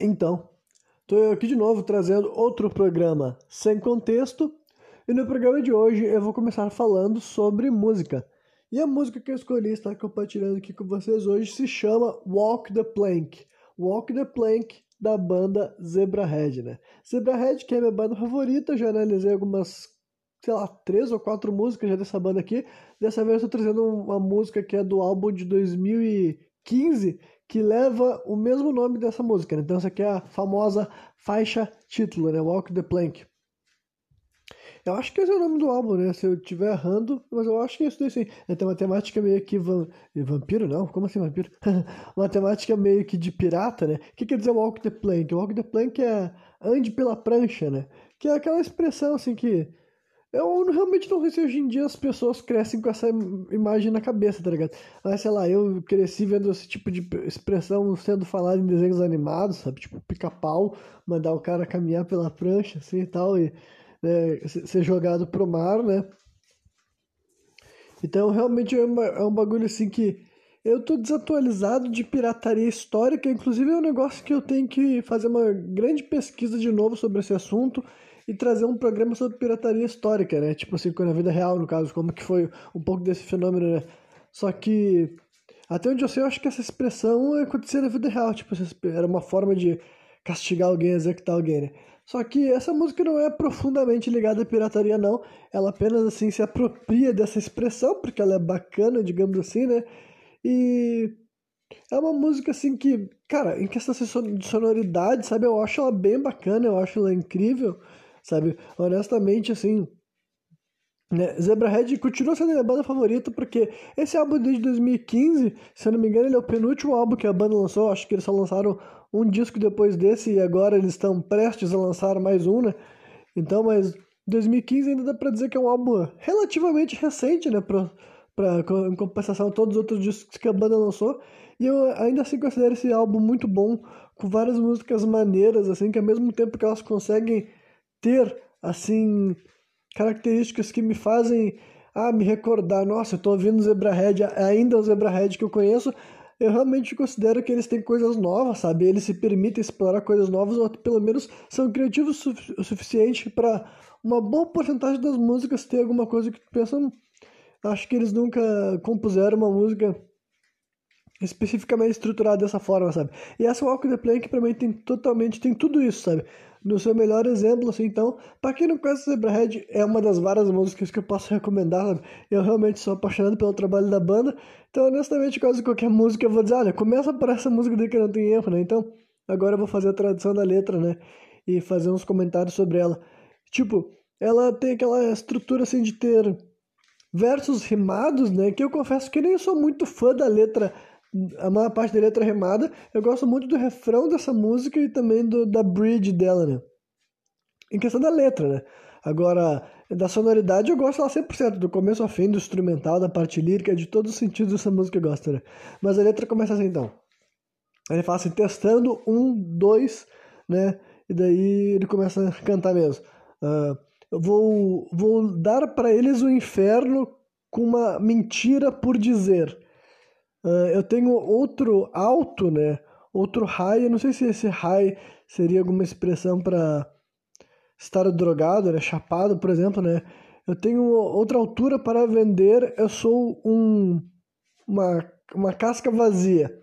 Então, estou aqui de novo trazendo outro programa sem contexto. E no programa de hoje eu vou começar falando sobre música. E a música que eu escolhi estar compartilhando aqui com vocês hoje se chama Walk the Plank. Walk the Plank da banda Zebrahead, né? Zebrahead, que é minha banda favorita, já analisei algumas, sei lá, três ou quatro músicas já dessa banda aqui. Dessa vez eu estou trazendo uma música que é do álbum de 2015, que leva o mesmo nome dessa música. Né? Então essa aqui é a famosa faixa título, né? Walk the Plank. Eu acho que esse é o nome do álbum, né? Se eu estiver errando, mas eu acho que é isso daí sim. É, tem uma temática meio que van... vampiro, não? Como assim vampiro? uma temática meio que de pirata, né? O que quer dizer walk the plank? Walk the plank é ande pela prancha, né? Que é aquela expressão assim que eu realmente não sei se hoje em dia as pessoas crescem com essa imagem na cabeça, tá ligado? Mas sei lá, eu cresci vendo esse tipo de expressão sendo falada em desenhos animados, sabe? Tipo pica-pau, mandar o cara caminhar pela prancha, assim e tal, e né, ser jogado pro mar, né? Então realmente é, uma, é um bagulho assim que eu tô desatualizado de pirataria histórica, inclusive é um negócio que eu tenho que fazer uma grande pesquisa de novo sobre esse assunto e trazer um programa sobre pirataria histórica, né? Tipo assim, na vida real, no caso, como que foi um pouco desse fenômeno, né? Só que, até onde eu sei, eu acho que essa expressão acontecia na vida real, tipo, era uma forma de castigar alguém, executar alguém, né? Só que essa música não é profundamente ligada à pirataria, não. Ela apenas, assim, se apropria dessa expressão, porque ela é bacana, digamos assim, né? E é uma música, assim, que, cara, em questão de sonoridade, sabe? Eu acho ela bem bacana, eu acho ela incrível sabe? Honestamente, assim, né? Zebrahead continua sendo a minha banda favorita porque esse álbum desde 2015, se eu não me engano, ele é o penúltimo álbum que a banda lançou. Acho que eles só lançaram um disco depois desse e agora eles estão prestes a lançar mais um, né? Então, mas 2015 ainda dá pra dizer que é um álbum relativamente recente, né? Pra, pra, em compensação a todos os outros discos que a banda lançou. E eu ainda assim considero esse álbum muito bom, com várias músicas maneiras, assim, que ao mesmo tempo que elas conseguem ter assim características que me fazem ah, me recordar, nossa, eu tô ouvindo o Zebrahead, ainda o Zebrahead que eu conheço, eu realmente considero que eles têm coisas novas, sabe? Eles se permitem explorar coisas novas, ou pelo menos são criativos o suficiente para uma boa porcentagem das músicas ter alguma coisa que tu pensa, hum, acho que eles nunca compuseram uma música especificamente estruturada dessa forma, sabe? E essa Walk the Plank pra mim tem totalmente, tem tudo isso, sabe? No seu melhor exemplo, assim, então, para quem não conhece Zebrahead, é uma das várias músicas que eu posso recomendar, sabe? Eu realmente sou apaixonado pelo trabalho da banda, então, honestamente, quase qualquer música eu vou dizer, olha, começa por essa música daí que não tem erro, né? Então, agora eu vou fazer a tradução da letra, né? E fazer uns comentários sobre ela. Tipo, ela tem aquela estrutura, assim, de ter versos rimados, né? Que eu confesso que nem sou muito fã da letra a maior parte da letra remada. Eu gosto muito do refrão dessa música e também do, da bridge dela, né? Em questão da letra, né? Agora, da sonoridade eu gosto lá 100%, do começo ao fim, do instrumental, da parte lírica, de todos os sentidos dessa música eu gosto, né? Mas a letra começa assim, então. Ele fala assim, testando, um, dois, né? E daí ele começa a cantar mesmo. Uh, eu vou, vou dar para eles o inferno com uma mentira por dizer Uh, eu tenho outro alto, né? Outro high, eu não sei se esse high seria alguma expressão para estar drogado, né? Chapado, por exemplo, né? Eu tenho outra altura para vender, eu sou um, uma, uma casca vazia.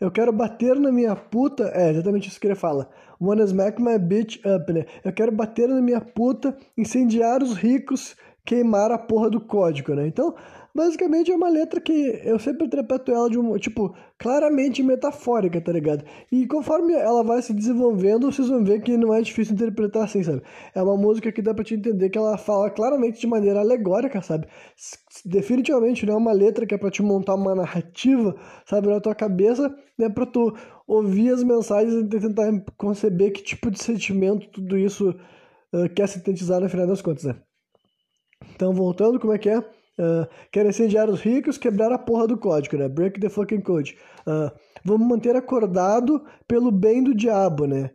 Eu quero bater na minha puta. É exatamente isso que ele fala. Wanna smack my bitch up, né? Eu quero bater na minha puta, incendiar os ricos, queimar a porra do código, né? Então, Basicamente é uma letra que eu sempre interpreto ela de um, tipo, claramente metafórica, tá ligado? E conforme ela vai se desenvolvendo, vocês vão ver que não é difícil interpretar assim, sabe? É uma música que dá pra te entender que ela fala claramente de maneira alegórica, sabe? Definitivamente não é uma letra que é pra te montar uma narrativa, sabe, na tua cabeça, né? Pra tu ouvir as mensagens e tentar conceber que tipo de sentimento tudo isso uh, quer sintetizar no final das contas, né? Então, voltando, como é que é? Uh, querem incendiar os ricos, quebrar a porra do código, né? Break the fucking code. Uh, vamos manter acordado pelo bem do diabo, né?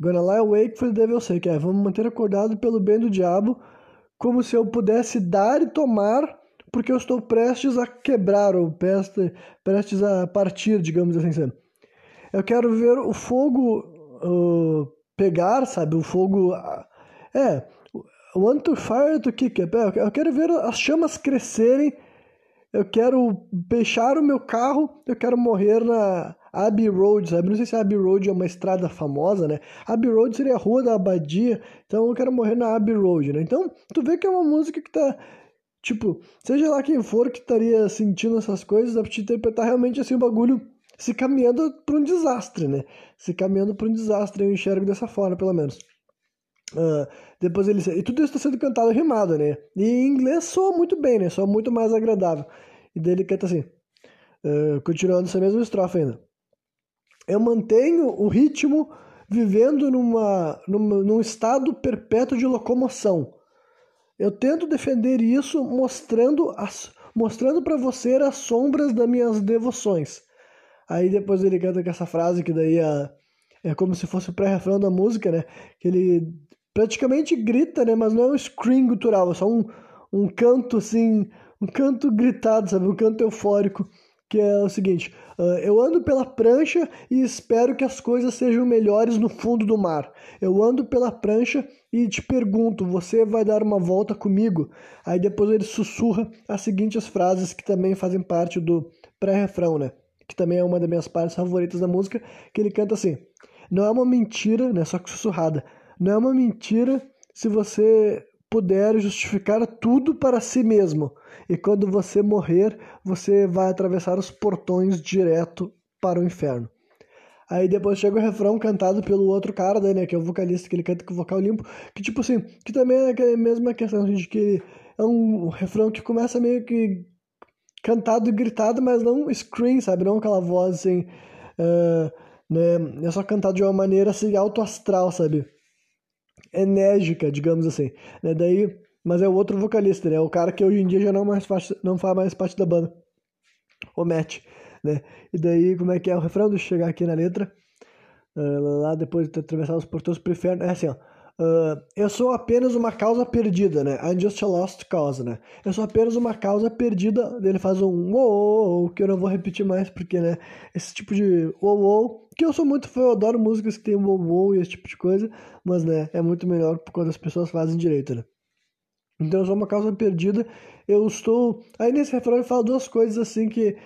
Gonna lie awake for the devil's sake. É, vamos manter acordado pelo bem do diabo, como se eu pudesse dar e tomar, porque eu estou prestes a quebrar, ou prestes, prestes a partir, digamos assim. Sabe? Eu quero ver o fogo uh, pegar, sabe, o fogo. É, want to fire to kick up. Eu quero ver as chamas crescerem. Eu quero fechar o meu carro. Eu quero morrer na Abbey Road, sabe? Não sei se Abbey Road é uma estrada famosa, né? Abbey Road seria a rua da abadia. Então eu quero morrer na Abbey Road, né? Então tu vê que é uma música que tá. Tipo, seja lá quem for que estaria sentindo essas coisas, dá pra te interpretar realmente assim o bagulho se caminhando para um desastre, né? Se caminhando para um desastre, eu enxergo dessa forma, pelo menos. Uh, depois ele e tudo isso está sendo cantado rimado, né? E em inglês soa muito bem, né? Soa muito mais agradável. E daí ele canta assim, uh, continuando essa mesma estrofe ainda. Eu mantenho o ritmo vivendo numa, numa, num estado perpétuo de locomoção. Eu tento defender isso mostrando as, mostrando para você as sombras das minhas devoções. Aí depois ele canta com essa frase que daí é, é como se fosse o pré-refrão da música, né? Que ele praticamente grita, né? Mas não é um scream gutural, é só um, um canto assim, um canto gritado, sabe? Um canto eufórico, que é o seguinte: uh, Eu ando pela prancha e espero que as coisas sejam melhores no fundo do mar. Eu ando pela prancha e te pergunto: Você vai dar uma volta comigo? Aí depois ele sussurra as seguintes frases que também fazem parte do pré-refrão, né? que também é uma das minhas partes favoritas da música, que ele canta assim: Não é uma mentira, né, só que sussurrada. Não é uma mentira se você puder justificar tudo para si mesmo. E quando você morrer, você vai atravessar os portões direto para o inferno. Aí depois chega o refrão cantado pelo outro cara, daí, né, que é o vocalista, que ele canta com o vocal limpo, que tipo assim, que também é a mesma questão de que é um refrão que começa meio que cantado e gritado, mas não scream, sabe? Não aquela voz assim, uh, né? É só cantado de uma maneira assim, alto astral, sabe? Enérgica, digamos assim. Né? Daí, mas é o outro vocalista, né? O cara que hoje em dia já não, mais faz, não faz mais parte da banda. O Matt, né? E daí, como é que é o refrão? Deixa eu chegar aqui na letra. Uh, lá depois de atravessar os portões pro inferno. É assim, ó. Uh, eu sou apenas uma causa perdida, né? I'm just a lost cause, né? Eu sou apenas uma causa perdida. Ele faz um wow, que eu não vou repetir mais, porque, né? Esse tipo de wow, que eu sou muito fã, eu adoro músicas que tem wow, e esse tipo de coisa, mas, né? É muito melhor quando as pessoas fazem direito, né? Então eu sou uma causa perdida. Eu estou. Aí nesse refrão ele fala duas coisas assim que.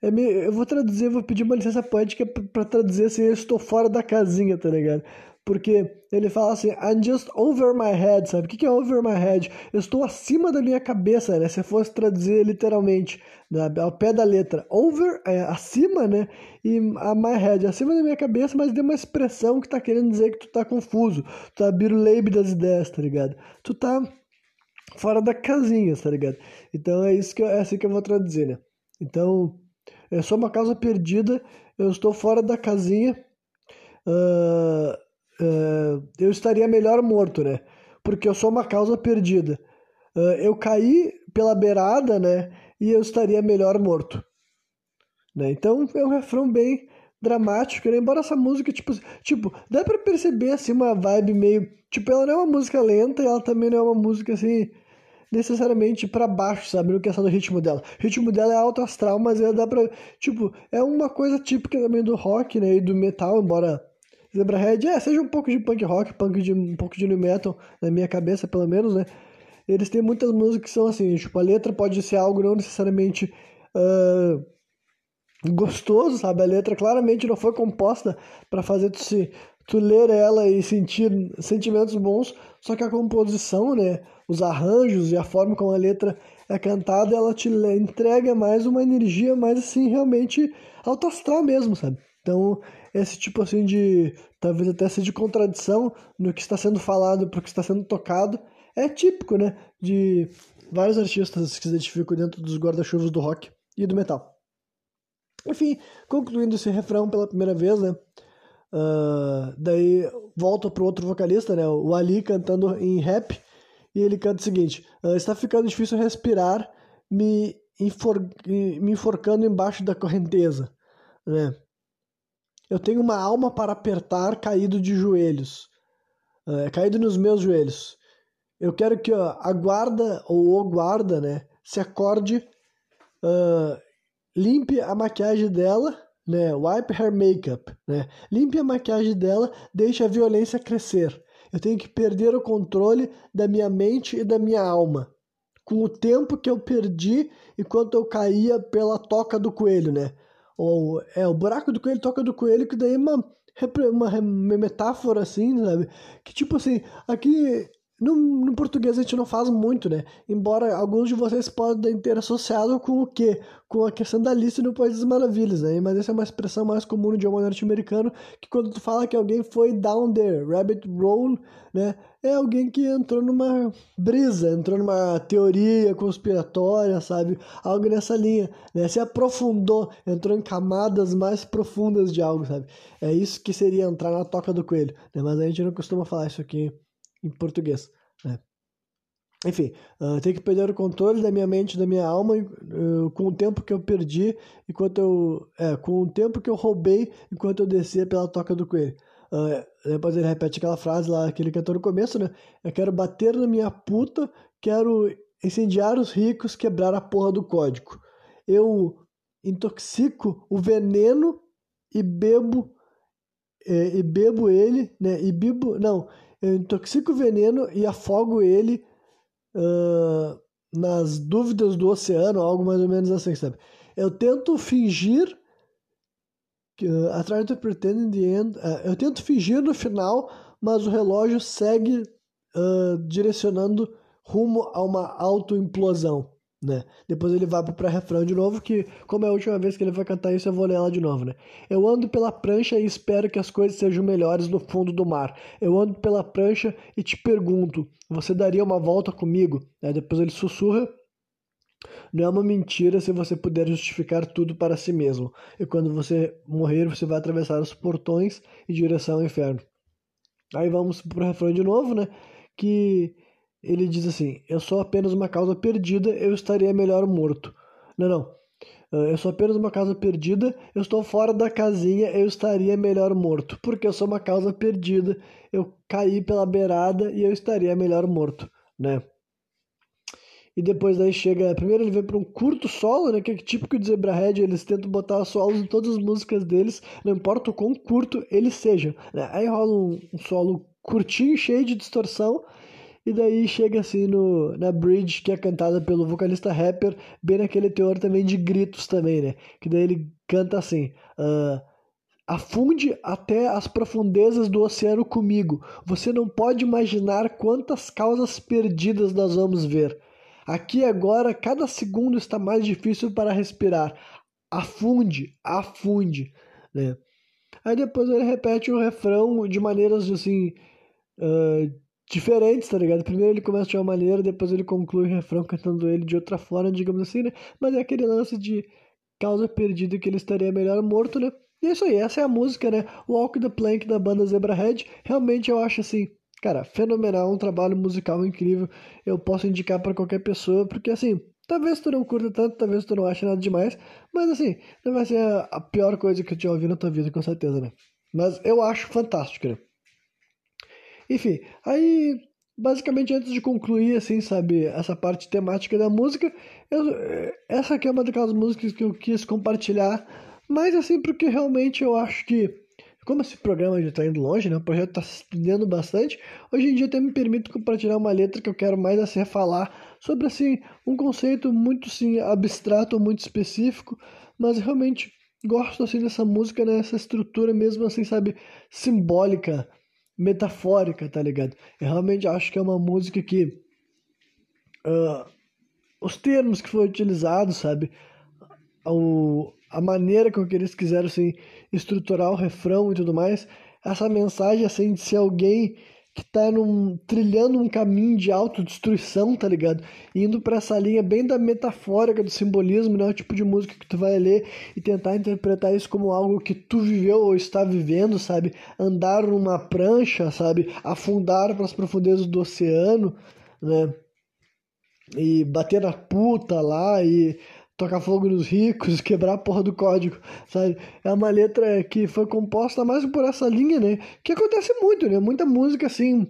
É meio... Eu vou traduzir, vou pedir uma licença poética para traduzir assim, eu estou fora da casinha, tá ligado? Porque ele fala assim, I'm just over my head, sabe? O que é over my head? Eu estou acima da minha cabeça, né? Se fosse traduzir literalmente, né? ao pé da letra. Over é acima, né? E a my head, acima da minha cabeça, mas tem uma expressão que tá querendo dizer que tu tá confuso. Tu tá biruleibe das ideias, tá ligado? Tu tá fora da casinha, tá ligado? Então é isso que eu, é assim que eu vou traduzir, né? Então, eu sou uma causa perdida, eu estou fora da casinha. Uh, uh, eu estaria melhor morto, né? Porque eu sou uma causa perdida. Uh, eu caí pela beirada, né? E eu estaria melhor morto. Né? Então é um refrão bem dramático, né? Embora essa música, tipo, tipo, dá pra perceber assim uma vibe meio. Tipo, ela não é uma música lenta e ela também não é uma música assim necessariamente para baixo, sabe? No questão do ritmo dela. O ritmo dela é alto astral, mas ela dá pra. Tipo, é uma coisa típica também do rock, né? E do metal, embora Zebrahead, é, seja um pouco de punk rock, punk de, um pouco de new metal, na minha cabeça, pelo menos, né? Eles têm muitas músicas que são assim, tipo, a letra pode ser algo não necessariamente uh, gostoso, sabe? A letra claramente não foi composta para fazer tu, se, tu ler ela e sentir sentimentos bons, só que a composição, né? Os arranjos e a forma como a letra é cantada, ela te entrega mais uma energia mais assim, realmente alto astral mesmo, sabe? Então, esse tipo assim de, talvez até seja de contradição no que está sendo falado para o que está sendo tocado, é típico, né, de vários artistas que se identificam dentro dos guarda-chuvas do rock e do metal. Enfim, concluindo esse refrão pela primeira vez, né, uh, daí volta pro outro vocalista, né, o Ali cantando em rap, e ele canta o seguinte, uh, está ficando difícil respirar, me, enfor me enforcando embaixo da correnteza, né, eu tenho uma alma para apertar caído de joelhos, é, caído nos meus joelhos. Eu quero que ó, a guarda ou o guarda, né, se acorde, uh, limpe a maquiagem dela, né? Wipe her makeup, né? Limpe a maquiagem dela, deixe a violência crescer. Eu tenho que perder o controle da minha mente e da minha alma. Com o tempo que eu perdi enquanto eu caía pela toca do coelho, né? Ou é o buraco do coelho, toca do coelho, que daí é uma, uma, metáfora assim, sabe? Que tipo assim, aqui no, no, português a gente não faz muito, né? Embora alguns de vocês podem ter associado com o quê? Com a questão da lista no País das Maravilhas, né? Mas essa é uma expressão mais comum no idioma norte-americano, que quando tu fala que alguém foi down there, rabbit roll, né? É alguém que entrou numa brisa, entrou numa teoria conspiratória, sabe? Algo nessa linha, né? Se aprofundou, entrou em camadas mais profundas de algo, sabe? É isso que seria entrar na toca do coelho, né? Mas a gente não costuma falar isso aqui em português. Né? Enfim, uh, tenho que perder o controle da minha mente, da minha alma, uh, com o tempo que eu perdi, enquanto eu. É, com o tempo que eu roubei enquanto eu descia pela toca do coelho. Depois ele repete aquela frase lá que ele cantou no começo, né? Eu quero bater na minha puta, quero incendiar os ricos, quebrar a porra do código. Eu intoxico o veneno e bebo é, e bebo ele, né? E bibo, não, eu intoxico o veneno e afogo ele uh, nas dúvidas do oceano, algo mais ou menos assim, sabe? Eu tento fingir uh, try to pretend the end. Uh, eu tento fingir no final, mas o relógio segue uh, direcionando rumo a uma autoimplosão né? Depois ele vai pro pré-refrão de novo, que como é a última vez que ele vai cantar isso, eu vou ler ela de novo, né? Eu ando pela prancha e espero que as coisas sejam melhores no fundo do mar. Eu ando pela prancha e te pergunto, você daria uma volta comigo? Aí depois ele sussurra, não é uma mentira se você puder justificar tudo para si mesmo. E quando você morrer, você vai atravessar os portões em direção ao inferno. Aí vamos pro refrão de novo, né? Que ele diz assim: Eu sou apenas uma causa perdida, eu estaria melhor morto. Não, não. Ah, eu sou apenas uma causa perdida, eu estou fora da casinha, eu estaria melhor morto. Porque eu sou uma causa perdida, eu caí pela beirada e eu estaria melhor morto, né? E depois daí chega. Primeiro ele vem para um curto solo, né? Que é típico de Zebrahead, eles tentam botar solos em todas as músicas deles, não importa o quão curto ele seja. Né? Aí rola um, um solo curtinho, cheio de distorção, e daí chega assim no, na bridge que é cantada pelo vocalista rapper, bem naquele teor também de gritos também, né? Que daí ele canta assim: uh, Afunde até as profundezas do oceano comigo. Você não pode imaginar quantas causas perdidas nós vamos ver. Aqui agora, cada segundo está mais difícil para respirar. Afunde, afunde, né? Aí depois ele repete o refrão de maneiras assim. Uh, diferentes, tá ligado? Primeiro ele começa de uma maneira, depois ele conclui o refrão cantando ele de outra forma, digamos assim, né? Mas é aquele lance de causa perdida que ele estaria melhor morto, né? E é isso aí, essa é a música, né? Walk the Plank da banda Zebrahead. Realmente eu acho assim, cara, fenomenal, um trabalho musical incrível. Eu posso indicar para qualquer pessoa, porque assim, talvez tu não curta tanto, talvez tu não ache nada demais, mas assim, não vai ser a pior coisa que eu tinha ouvido na tua vida, com certeza, né? Mas eu acho fantástico, né? Enfim, aí basicamente antes de concluir, assim, sabe, essa parte temática da música, eu, essa aqui é uma daquelas músicas que eu quis compartilhar, mas assim, porque realmente eu acho que, como esse programa já está indo longe, né, o projeto está se estendendo bastante, hoje em dia até me permito compartilhar uma letra que eu quero mais assim falar sobre, assim, um conceito muito, assim, abstrato, muito específico, mas realmente gosto, assim, dessa música, né, estrutura mesmo, assim, sabe, simbólica, metafórica, tá ligado? Eu realmente acho que é uma música que uh, os termos que foram utilizados, sabe? O, a maneira com que eles quiseram assim, estruturar o refrão e tudo mais, essa mensagem assim de ser alguém que tá num, trilhando um caminho de autodestruição, tá ligado? Indo para essa linha bem da metafórica do simbolismo, né? O tipo de música que tu vai ler e tentar interpretar isso como algo que tu viveu ou está vivendo, sabe? Andar numa prancha, sabe? Afundar para as profundezas do oceano, né? E bater na puta lá e tocar fogo nos ricos, quebrar a porra do código, sabe? É uma letra que foi composta mais por essa linha, né? Que acontece muito, né? Muita música assim.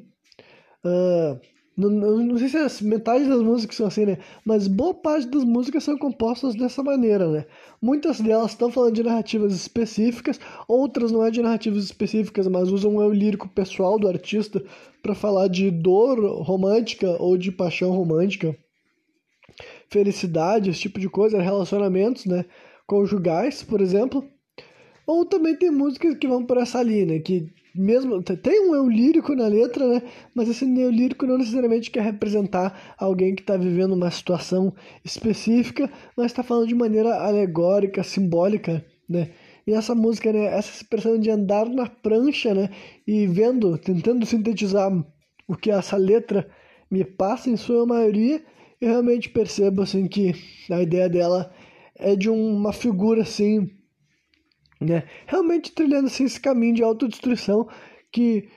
Uh, Não, não, sei se é metade das músicas são assim, né? Mas boa parte das músicas são compostas dessa maneira, né? Muitas delas estão falando de narrativas específicas, outras não é de narrativas específicas, mas usam o lírico pessoal do artista para falar de dor romântica ou de paixão romântica, felicidade, esse tipo de coisa, relacionamentos, né? Conjugais, por exemplo. Ou também tem músicas que vão por essa linha, né? Que mesmo tem um eu lírico na letra, né? Mas esse eu lírico não necessariamente quer representar alguém que está vivendo uma situação específica, mas está falando de maneira alegórica, simbólica, né? E essa música, né? Essa expressão de andar na prancha, né? E vendo, tentando sintetizar o que essa letra me passa em sua maioria, eu realmente percebo assim que a ideia dela é de uma figura assim né? Realmente trilhando assim, esse caminho de autodestruição que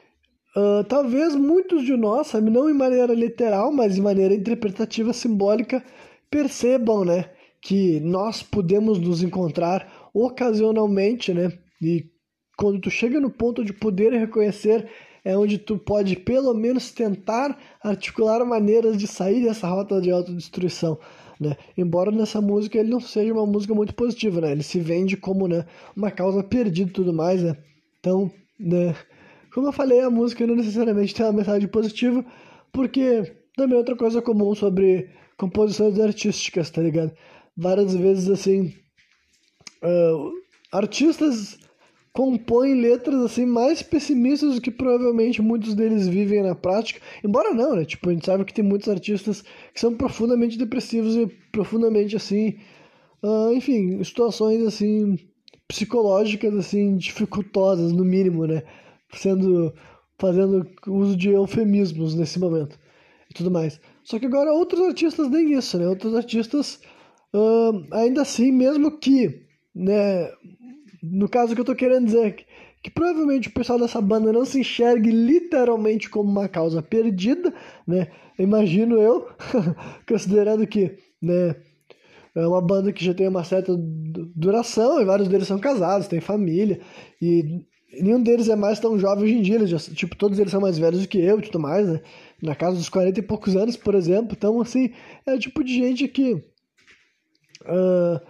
uh, talvez muitos de nós, sabe, não em maneira literal, mas de maneira interpretativa, simbólica, percebam, né, que nós podemos nos encontrar ocasionalmente, né, e quando tu chega no ponto de poder reconhecer é onde tu pode pelo menos tentar articular maneiras de sair dessa rota de autodestruição né? Embora nessa música ele não seja uma música muito positiva, né? Ele se vende como, né, uma causa perdida e tudo mais, né? Então, né, como eu falei, a música não necessariamente tem uma mensagem positiva, porque também é outra coisa comum sobre composições artísticas, tá ligado? Várias vezes, assim, uh, artistas compõem letras assim mais pessimistas do que provavelmente muitos deles vivem na prática. Embora não, né? Tipo, a gente sabe que tem muitos artistas que são profundamente depressivos e profundamente assim, uh, enfim, situações assim psicológicas assim dificultosas no mínimo, né? Sendo fazendo uso de eufemismos nesse momento e tudo mais. Só que agora outros artistas nem isso, né? Outros artistas uh, ainda assim, mesmo que né, no caso que eu tô querendo dizer que, que provavelmente o pessoal dessa banda não se enxergue literalmente como uma causa perdida, né? Imagino eu, considerando que, né, é uma banda que já tem uma certa duração e vários deles são casados, têm família e nenhum deles é mais tão jovem hoje em dia, já, tipo, todos eles são mais velhos do que eu e tudo mais, né? Na casa dos 40 e poucos anos, por exemplo. Então, assim, é o tipo de gente que uh,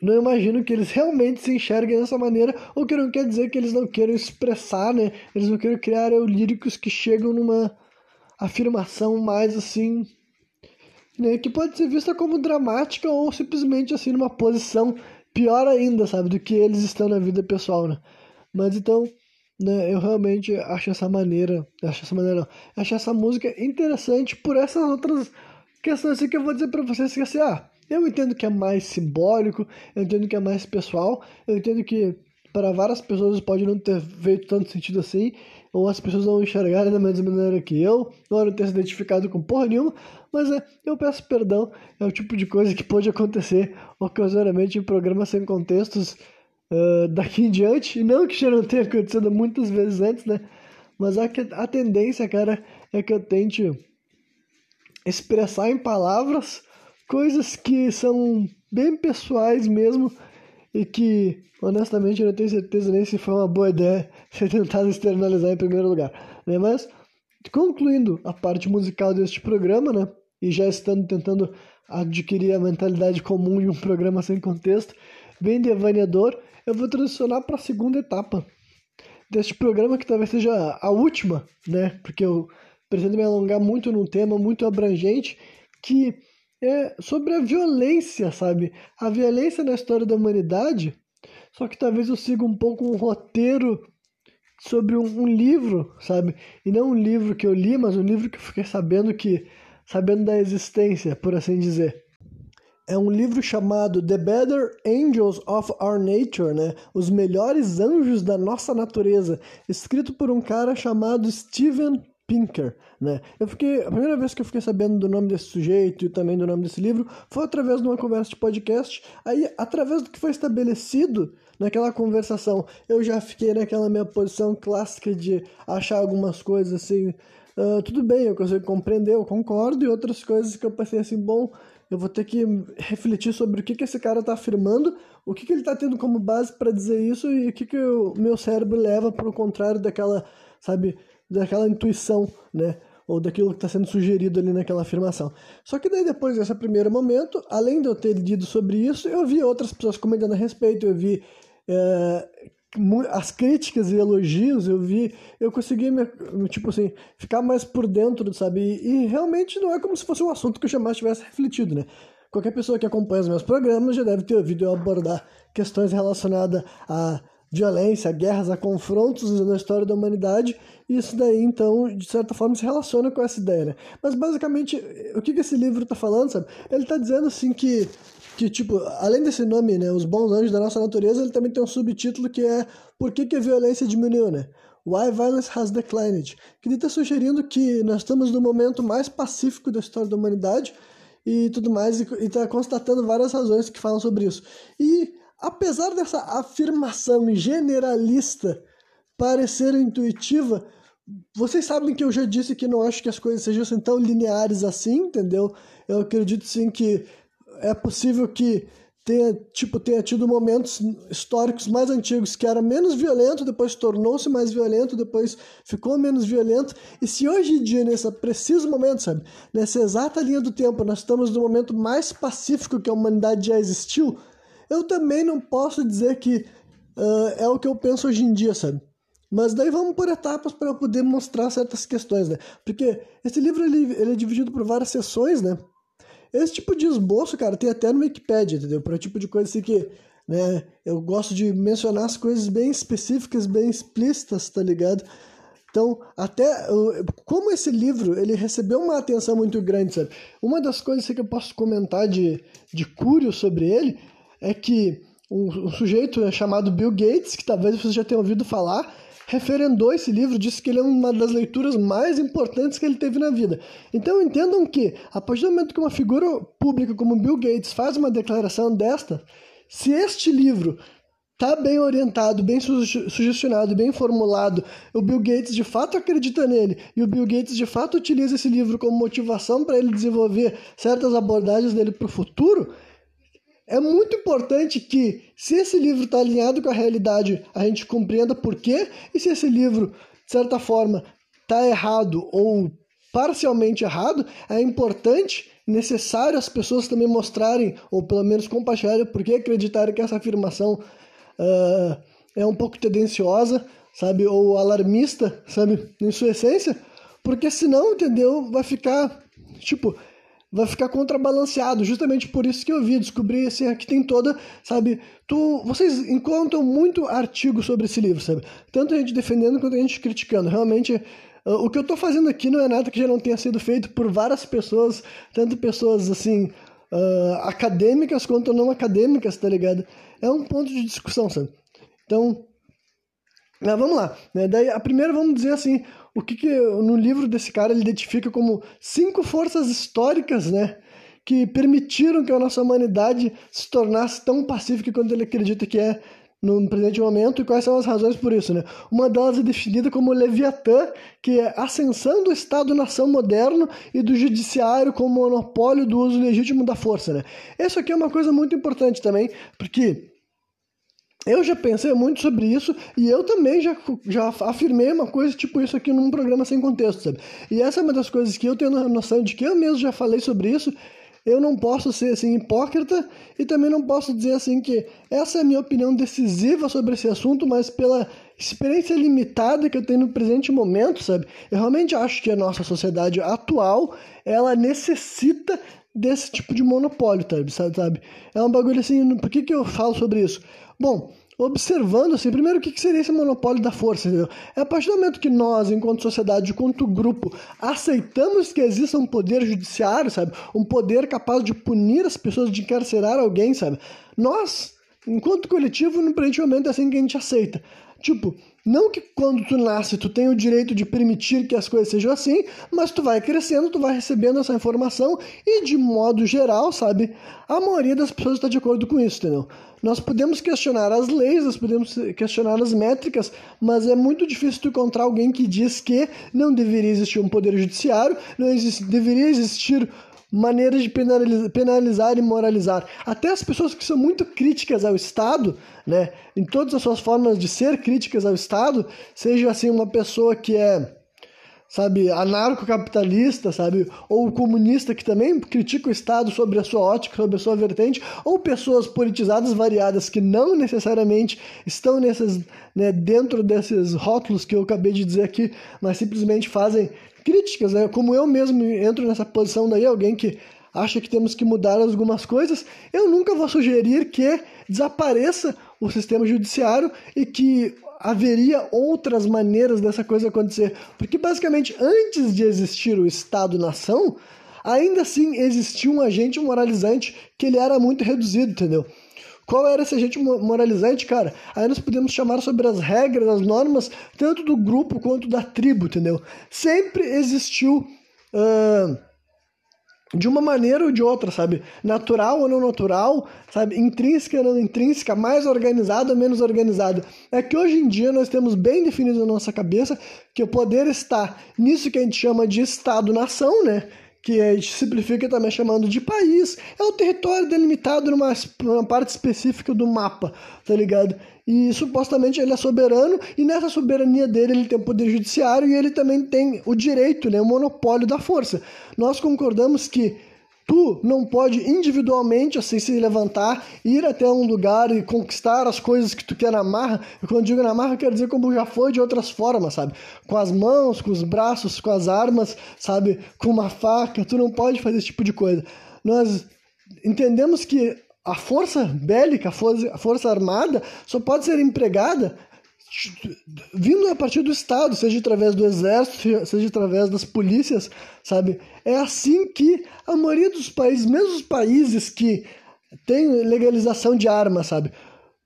não imagino que eles realmente se enxerguem dessa maneira, ou que não quer dizer que eles não queiram expressar, né? Eles não queiram criar eu, líricos que chegam numa afirmação mais assim, né? Que pode ser vista como dramática ou simplesmente assim numa posição pior ainda, sabe? Do que eles estão na vida pessoal, né? Mas então, né? Eu realmente acho essa maneira, acho essa maneira, não, acho essa música interessante por essas outras questões assim que eu vou dizer para vocês que assim, ah eu entendo que é mais simbólico, eu entendo que é mais pessoal, eu entendo que para várias pessoas pode não ter feito tanto sentido assim, ou as pessoas não enxergarem da mesma maneira que eu, ou não ter se identificado com porra nenhuma, mas é, eu peço perdão, é o tipo de coisa que pode acontecer ocasionalmente em programas sem contextos uh, daqui em diante, e não que já não tenha acontecido muitas vezes antes, né? Mas a, a tendência, cara, é que eu tente expressar em palavras coisas que são bem pessoais mesmo e que, honestamente, eu não tenho certeza nem se foi uma boa ideia ser tentado externalizar em primeiro lugar, né? Mas, concluindo a parte musical deste programa, né? E já estando tentando adquirir a mentalidade comum de um programa sem contexto, bem devaneador, eu vou transicionar para a segunda etapa deste programa, que talvez seja a última, né? Porque eu pretendo me alongar muito num tema muito abrangente que é sobre a violência, sabe? A violência na história da humanidade. Só que talvez eu siga um pouco um roteiro sobre um, um, livro, sabe? E não um livro que eu li, mas um livro que eu fiquei sabendo que sabendo da existência, por assim dizer. É um livro chamado The Better Angels of Our Nature, né? Os melhores anjos da nossa natureza, escrito por um cara chamado Steven Pinker, né? Eu fiquei a primeira vez que eu fiquei sabendo do nome desse sujeito e também do nome desse livro foi através de uma conversa de podcast. Aí, através do que foi estabelecido naquela conversação, eu já fiquei naquela minha posição clássica de achar algumas coisas assim, uh, tudo bem, eu consigo compreender, eu concordo, e outras coisas que eu pensei assim, bom, eu vou ter que refletir sobre o que, que esse cara está afirmando, o que, que ele está tendo como base para dizer isso e o que, que o meu cérebro leva para o contrário daquela, sabe, daquela intuição, né? ou daquilo que está sendo sugerido ali naquela afirmação. Só que daí depois desse primeiro momento, além de eu ter lido sobre isso, eu vi outras pessoas comentando a respeito, eu vi é, as críticas e elogios, eu vi, eu consegui, me, tipo assim, ficar mais por dentro, sabe? E, e realmente não é como se fosse um assunto que eu jamais tivesse refletido, né? Qualquer pessoa que acompanha os meus programas já deve ter ouvido eu abordar questões relacionadas a violência, guerras, a confrontos na história da humanidade, e isso daí, então, de certa forma, se relaciona com essa ideia, né? Mas, basicamente, o que, que esse livro está falando, sabe? Ele está dizendo, assim, que, que, tipo, além desse nome, né, Os Bons Anjos da Nossa Natureza, ele também tem um subtítulo que é Por que, que a violência diminuiu, né? Why Violence Has Declined, que ele está sugerindo que nós estamos no momento mais pacífico da história da humanidade e tudo mais, e está constatando várias razões que falam sobre isso. E Apesar dessa afirmação generalista parecer intuitiva, vocês sabem que eu já disse que não acho que as coisas sejam assim tão lineares assim, entendeu? Eu acredito sim que é possível que tenha, tipo, tenha tido momentos históricos mais antigos que era menos violento, depois tornou-se mais violento, depois ficou menos violento. E se hoje em dia, nesse preciso momento, sabe, nessa exata linha do tempo, nós estamos no momento mais pacífico que a humanidade já existiu, eu também não posso dizer que uh, é o que eu penso hoje em dia, sabe? Mas daí vamos por etapas para eu poder mostrar certas questões, né? Porque esse livro ele, ele é dividido por várias sessões, né? Esse tipo de esboço, cara, tem até no Wikipedia, entendeu? Para o tipo de coisa assim que, né? Eu gosto de mencionar as coisas bem específicas, bem explícitas, tá ligado? Então, até como esse livro ele recebeu uma atenção muito grande, sabe? Uma das coisas que eu posso comentar de, de cúrio sobre ele é que um, um sujeito chamado Bill Gates, que talvez você já tenha ouvido falar, referendou esse livro, disse que ele é uma das leituras mais importantes que ele teve na vida. Então entendam que, a partir do momento que uma figura pública como Bill Gates faz uma declaração desta, se este livro está bem orientado, bem sugestionado, bem formulado, o Bill Gates de fato acredita nele e o Bill Gates de fato utiliza esse livro como motivação para ele desenvolver certas abordagens dele para o futuro, é muito importante que, se esse livro está alinhado com a realidade, a gente compreenda por quê, e se esse livro, de certa forma, está errado ou parcialmente errado, é importante, necessário as pessoas também mostrarem, ou pelo menos compartilharem, por que acreditarem que essa afirmação uh, é um pouco tendenciosa, sabe, ou alarmista, sabe, em sua essência, porque senão, entendeu, vai ficar, tipo, vai ficar contrabalanceado. Justamente por isso que eu vi, descobri assim, aqui tem toda, sabe? Tu, vocês encontram muito artigo sobre esse livro, sabe? Tanto a gente defendendo quanto a gente criticando. Realmente, uh, o que eu estou fazendo aqui não é nada que já não tenha sido feito por várias pessoas, tanto pessoas assim. Uh, acadêmicas quanto não acadêmicas, tá ligado? É um ponto de discussão, sabe? Então, mas vamos lá. Né? Daí, a primeira, vamos dizer assim, o que, que no livro desse cara ele identifica como cinco forças históricas, né? Que permitiram que a nossa humanidade se tornasse tão pacífica quanto ele acredita que é no presente momento e quais são as razões por isso, né? Uma delas é definida como Leviatã, que é a ascensão do Estado-nação moderno e do judiciário como monopólio do uso legítimo da força, né? Isso aqui é uma coisa muito importante também, porque eu já pensei muito sobre isso e eu também já, já afirmei uma coisa tipo isso aqui num programa sem contexto, sabe? E essa é uma das coisas que eu tenho noção de que eu mesmo já falei sobre isso. Eu não posso ser assim hipócrita e também não posso dizer assim que essa é a minha opinião decisiva sobre esse assunto, mas pela experiência limitada que eu tenho no presente momento, sabe? Eu realmente acho que a nossa sociedade atual, ela necessita desse tipo de monopólio, sabe? sabe? É um bagulho assim, por que, que eu falo sobre isso? Bom, observando assim, primeiro o que seria esse monopólio da força, entendeu? É a partir do momento que nós, enquanto sociedade, enquanto grupo, aceitamos que exista um poder judiciário, sabe? Um poder capaz de punir as pessoas, de encarcerar alguém, sabe? Nós, enquanto coletivo, no presente momento é assim que a gente aceita. Tipo, não que quando tu nasce tu tem o direito de permitir que as coisas sejam assim, mas tu vai crescendo, tu vai recebendo essa informação e de modo geral, sabe, a maioria das pessoas está de acordo com isso, entendeu? Nós podemos questionar as leis, nós podemos questionar as métricas, mas é muito difícil tu encontrar alguém que diz que não deveria existir um poder judiciário, não existe, deveria existir maneiras de penalizar, penalizar, e moralizar. Até as pessoas que são muito críticas ao Estado, né, em todas as suas formas de ser críticas ao Estado, seja assim uma pessoa que é sabe, anarcocapitalista, sabe, ou comunista que também critica o Estado sobre a sua ótica, sobre a sua vertente, ou pessoas politizadas variadas que não necessariamente estão nesses, né, dentro desses rótulos que eu acabei de dizer aqui, mas simplesmente fazem críticas, né? como eu mesmo entro nessa posição daí, alguém que acha que temos que mudar algumas coisas, eu nunca vou sugerir que desapareça o sistema judiciário e que haveria outras maneiras dessa coisa acontecer. Porque basicamente, antes de existir o Estado-nação, ainda assim existia um agente moralizante que ele era muito reduzido, entendeu? Qual era esse agente moralizante, cara? Aí nós podemos chamar sobre as regras, as normas, tanto do grupo quanto da tribo, entendeu? Sempre existiu. Uh de uma maneira ou de outra, sabe? Natural ou não natural, sabe? Intrínseca ou não intrínseca, mais organizado ou menos organizado. É que hoje em dia nós temos bem definido na nossa cabeça que o poder está nisso que a gente chama de Estado-nação, né? Que a gente simplifica também chamando de país. É o território delimitado numa, numa parte específica do mapa, tá ligado? E supostamente ele é soberano, e nessa soberania dele ele tem o poder judiciário e ele também tem o direito, né, o monopólio da força. Nós concordamos que tu não pode individualmente assim se levantar, ir até um lugar e conquistar as coisas que tu quer na marra. E quando digo na marra, quero dizer como já foi de outras formas, sabe? Com as mãos, com os braços, com as armas, sabe? Com uma faca, tu não pode fazer esse tipo de coisa. Nós entendemos que a força bélica, a força, a força armada, só pode ser empregada vindo a partir do Estado, seja através do exército, seja através das polícias, sabe? É assim que a maioria dos países, mesmo os países que têm legalização de armas, sabe?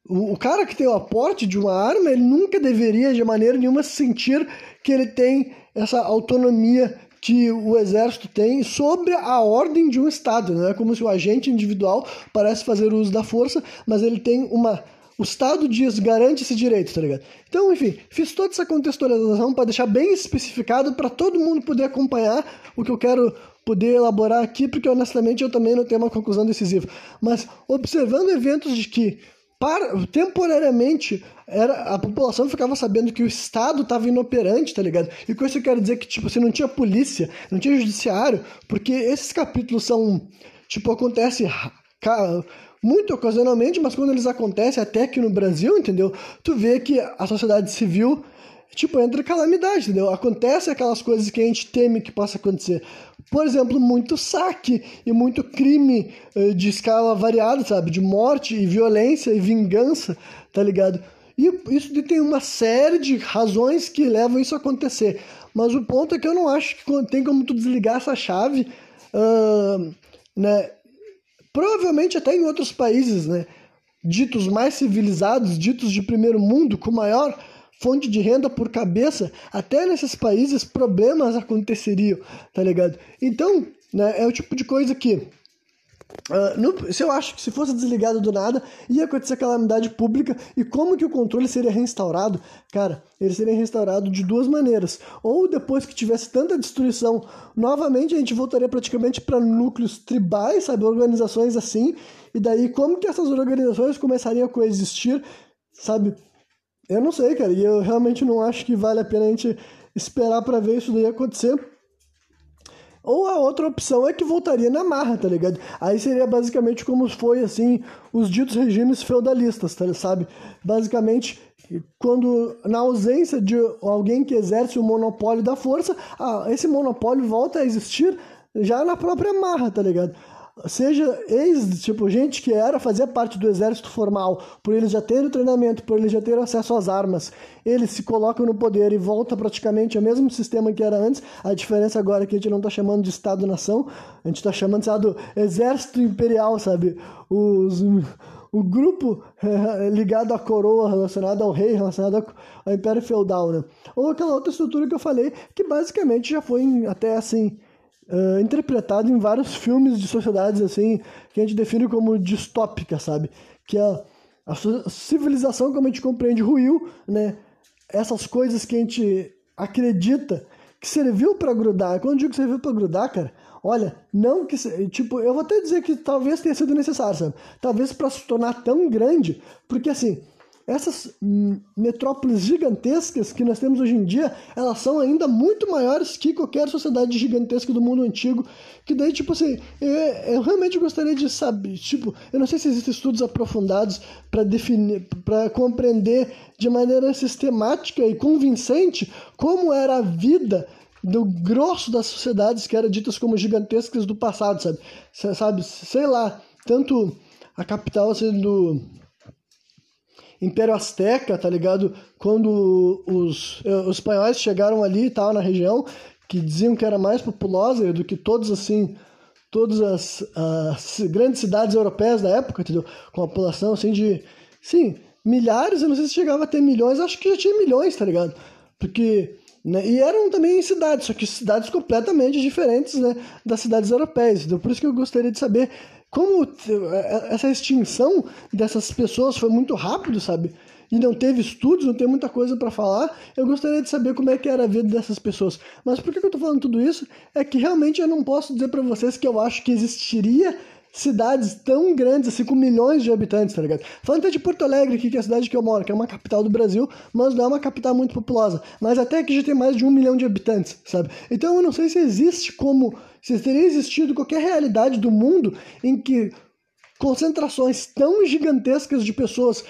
O, cara que tem o aporte de uma arma, ele nunca deveria, de maneira nenhuma, sentir que ele tem essa autonomia que o exército tem sobre a ordem de um Estado. Não é como se o agente individual parece fazer uso da força, mas ele tem uma. O Estado diz, garante esse direito, tá ligado? Então, enfim, fiz toda essa contextualização para deixar bem especificado para todo mundo poder acompanhar o que eu quero poder elaborar aqui, porque honestamente eu também não tenho uma conclusão decisiva. Mas observando eventos de que para, temporariamente era a população ficava sabendo que o Estado estava inoperante, tá ligado? E com isso eu quero dizer que tipo, você não tinha polícia, não tinha judiciário, porque esses capítulos são tipo acontece muito ocasionalmente, mas quando eles acontecem até aqui no Brasil, entendeu? Tu vê que a sociedade civil tipo, entra calamidade, entendeu? Acontece aquelas coisas que a gente teme que possa acontecer. Por exemplo, muito saque e muito crime uh, de escala variada, sabe? De morte e violência e vingança, tá ligado? E isso tem uma série de razões que levam isso a acontecer. Mas o ponto é que eu não acho que tem como tu desligar essa chave, uh, né? Provavelmente até em outros países, né? Ditos mais civilizados, ditos de primeiro mundo, com maior fonte de renda por cabeça, até nesses países problemas aconteceriam, tá ligado? Então, né, é o tipo de coisa que Uh, no, se eu acho que se fosse desligado do nada, ia acontecer calamidade pública e como que o controle seria restaurado? Cara, ele seria restaurado de duas maneiras. Ou depois que tivesse tanta destruição, novamente a gente voltaria praticamente para núcleos tribais, sabe? Organizações assim. E daí como que essas organizações começariam a coexistir, sabe? Eu não sei, cara, e eu realmente não acho que vale a pena a gente esperar para ver isso daí acontecer. Ou a outra opção é que voltaria na marra, tá ligado? Aí seria basicamente como foi, assim, os ditos regimes feudalistas, tá, sabe? Basicamente, quando, na ausência de alguém que exerce o monopólio da força, ah, esse monopólio volta a existir já na própria marra, tá ligado? Seja ex, tipo, gente que era, fazia parte do exército formal, por eles já terem treinamento, por eles já terem acesso às armas, eles se colocam no poder e volta praticamente ao mesmo sistema que era antes. A diferença agora é que a gente não está chamando de Estado-nação, a gente está chamando, sabe, do exército imperial, sabe? Os o grupo é, ligado à coroa, relacionado ao rei, relacionado ao império feudal, né? Ou aquela outra estrutura que eu falei, que basicamente já foi até assim uh, interpretado em vários filmes de sociedades assim que a gente define como distópica, sabe? Que a, a civilização como a gente compreende ruiu, né? Essas coisas que a gente acredita que serviu para grudar. Quando eu digo que serviu para grudar, cara, olha, não que tipo, eu vou até dizer que talvez tenha sido necessário, sabe? Talvez para se tornar tão grande, porque assim, essas metrópoles gigantescas que nós temos hoje em dia, elas são ainda muito maiores que qualquer sociedade gigantesca do mundo antigo. Que daí, tipo assim, eu, eu realmente gostaria de saber, tipo, eu não sei se existem estudos aprofundados para definir, para compreender de maneira sistemática e convincente como era a vida do grosso das sociedades que eram ditas como gigantescas do passado, sabe? Sabe, sei lá, tanto a capital sendo Império Azteca, tá ligado? Quando os, eh, os espanhóis chegaram ali e tal na região, que diziam que era mais populosa do que todos assim, todas as, as grandes cidades europeias da época, entendeu? Com a população assim de, sim, milhares, eu não sei se chegava a ter milhões, acho que já tinha milhões, tá ligado? Porque né? E eram também cidades, só que cidades completamente diferentes né, das cidades europeias. Então, por isso que eu gostaria de saber como essa extinção dessas pessoas foi muito rápido, sabe? E não teve estudos, não tem muita coisa para falar. Eu gostaria de saber como é que era a vida dessas pessoas. Mas por que eu tô falando tudo isso? É que realmente eu não posso dizer para vocês que eu acho que existiria cidades tão grandes, assim, com milhões de habitantes, tá ligado? Falando até de Porto Alegre, que é a cidade que eu moro, que é uma capital do Brasil, mas não é uma capital muito populosa. Mas até aqui já tem mais de um milhão de habitantes, sabe? Então eu não sei se existe como se teria existido qualquer realidade do mundo em que concentrações tão gigantescas de pessoas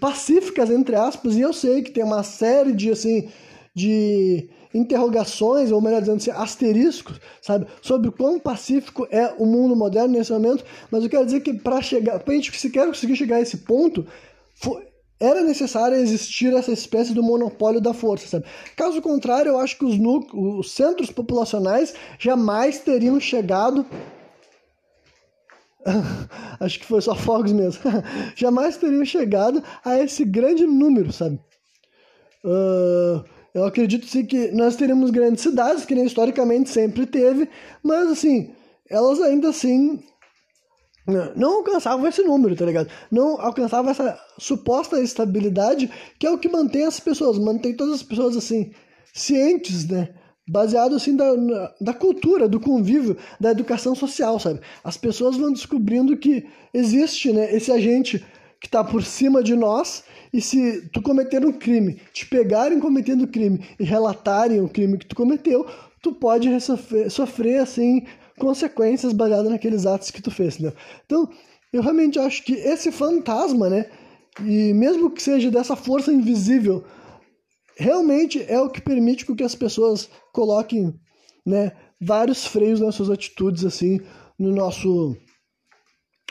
pacíficas, entre aspas, e eu sei que tem uma série de, assim, de interrogações, ou melhor dizendo assim, asteriscos, sabe, sobre o quão pacífico é o mundo moderno nesse momento, mas eu quero dizer que para chegar, para a gente sequer conseguir chegar a esse ponto, foi, era necessário existir essa espécie do monopólio da força, sabe? Caso contrário, eu acho que os, os centros populacionais jamais teriam chegado acho que foi só fogos mesmo, jamais teriam chegado a esse grande número, sabe? Uh, eu acredito sim que nós teríamos grandes cidades, que nem historicamente sempre teve, mas assim, elas ainda assim não alcançavam esse número, tá ligado? Não alcançavam essa suposta estabilidade que é o que mantém as pessoas, mantém todas as pessoas assim, cientes, né? Baseado assim da, da cultura, do convívio, da educação social, sabe? As pessoas vão descobrindo que existe, né, esse agente que está por cima de nós e se tu cometer um crime, te pegarem cometendo crime e relatarem o crime que tu cometeu, tu pode sofrer, sofrer assim consequências baseadas naqueles atos que tu fez, né? Então, eu realmente acho que esse fantasma, né, e mesmo que seja dessa força invisível, realmente é o que permite que as pessoas coloquem, né, vários freios nas suas atitudes assim no nosso